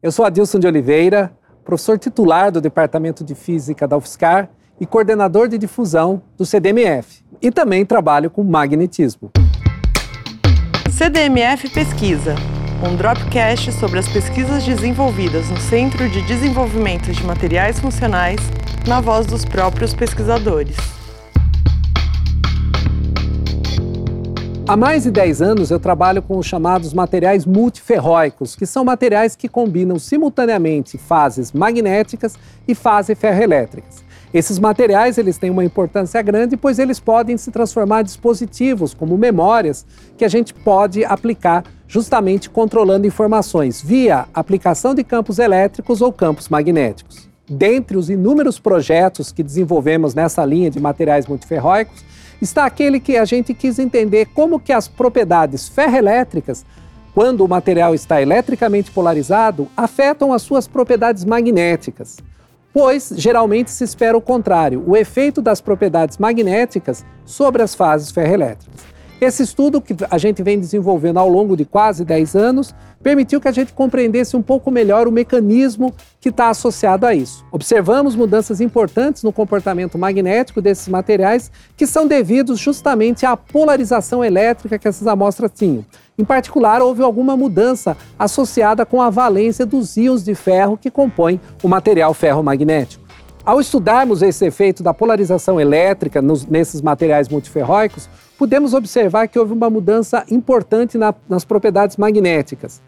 Eu sou Adilson de Oliveira, professor titular do Departamento de Física da UFSCar e coordenador de difusão do CDMF. E também trabalho com magnetismo. CDMF Pesquisa, um dropcast sobre as pesquisas desenvolvidas no Centro de Desenvolvimento de Materiais Funcionais, na voz dos próprios pesquisadores. Há mais de 10 anos eu trabalho com os chamados materiais multiferróicos, que são materiais que combinam simultaneamente fases magnéticas e fases ferroelétricas. Esses materiais eles têm uma importância grande, pois eles podem se transformar em dispositivos, como memórias, que a gente pode aplicar justamente controlando informações via aplicação de campos elétricos ou campos magnéticos. Dentre os inúmeros projetos que desenvolvemos nessa linha de materiais multiferróicos, está aquele que a gente quis entender como que as propriedades ferroelétricas, quando o material está eletricamente polarizado, afetam as suas propriedades magnéticas. Pois geralmente se espera o contrário, o efeito das propriedades magnéticas sobre as fases ferroelétricas. Esse estudo que a gente vem desenvolvendo ao longo de quase 10 anos permitiu que a gente compreendesse um pouco melhor o mecanismo que está associado a isso. Observamos mudanças importantes no comportamento magnético desses materiais que são devidos justamente à polarização elétrica que essas amostras tinham. Em particular, houve alguma mudança associada com a valência dos íons de ferro que compõem o material ferromagnético. Ao estudarmos esse efeito da polarização elétrica nos, nesses materiais multiferróicos, podemos observar que houve uma mudança importante na, nas propriedades magnéticas.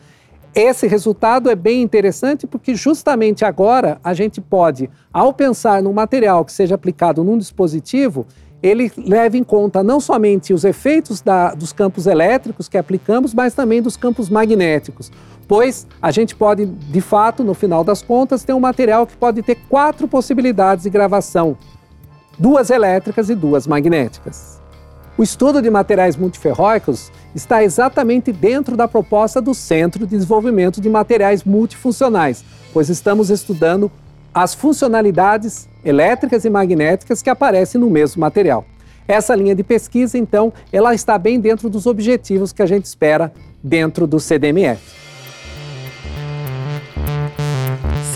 Esse resultado é bem interessante porque justamente agora a gente pode, ao pensar num material que seja aplicado num dispositivo, ele leva em conta não somente os efeitos da, dos campos elétricos que aplicamos, mas também dos campos magnéticos. Pois a gente pode, de fato, no final das contas, ter um material que pode ter quatro possibilidades de gravação: duas elétricas e duas magnéticas. O estudo de materiais multiferróicos está exatamente dentro da proposta do Centro de Desenvolvimento de Materiais Multifuncionais, pois estamos estudando as funcionalidades elétricas e magnéticas que aparecem no mesmo material. Essa linha de pesquisa, então, ela está bem dentro dos objetivos que a gente espera dentro do CDMF.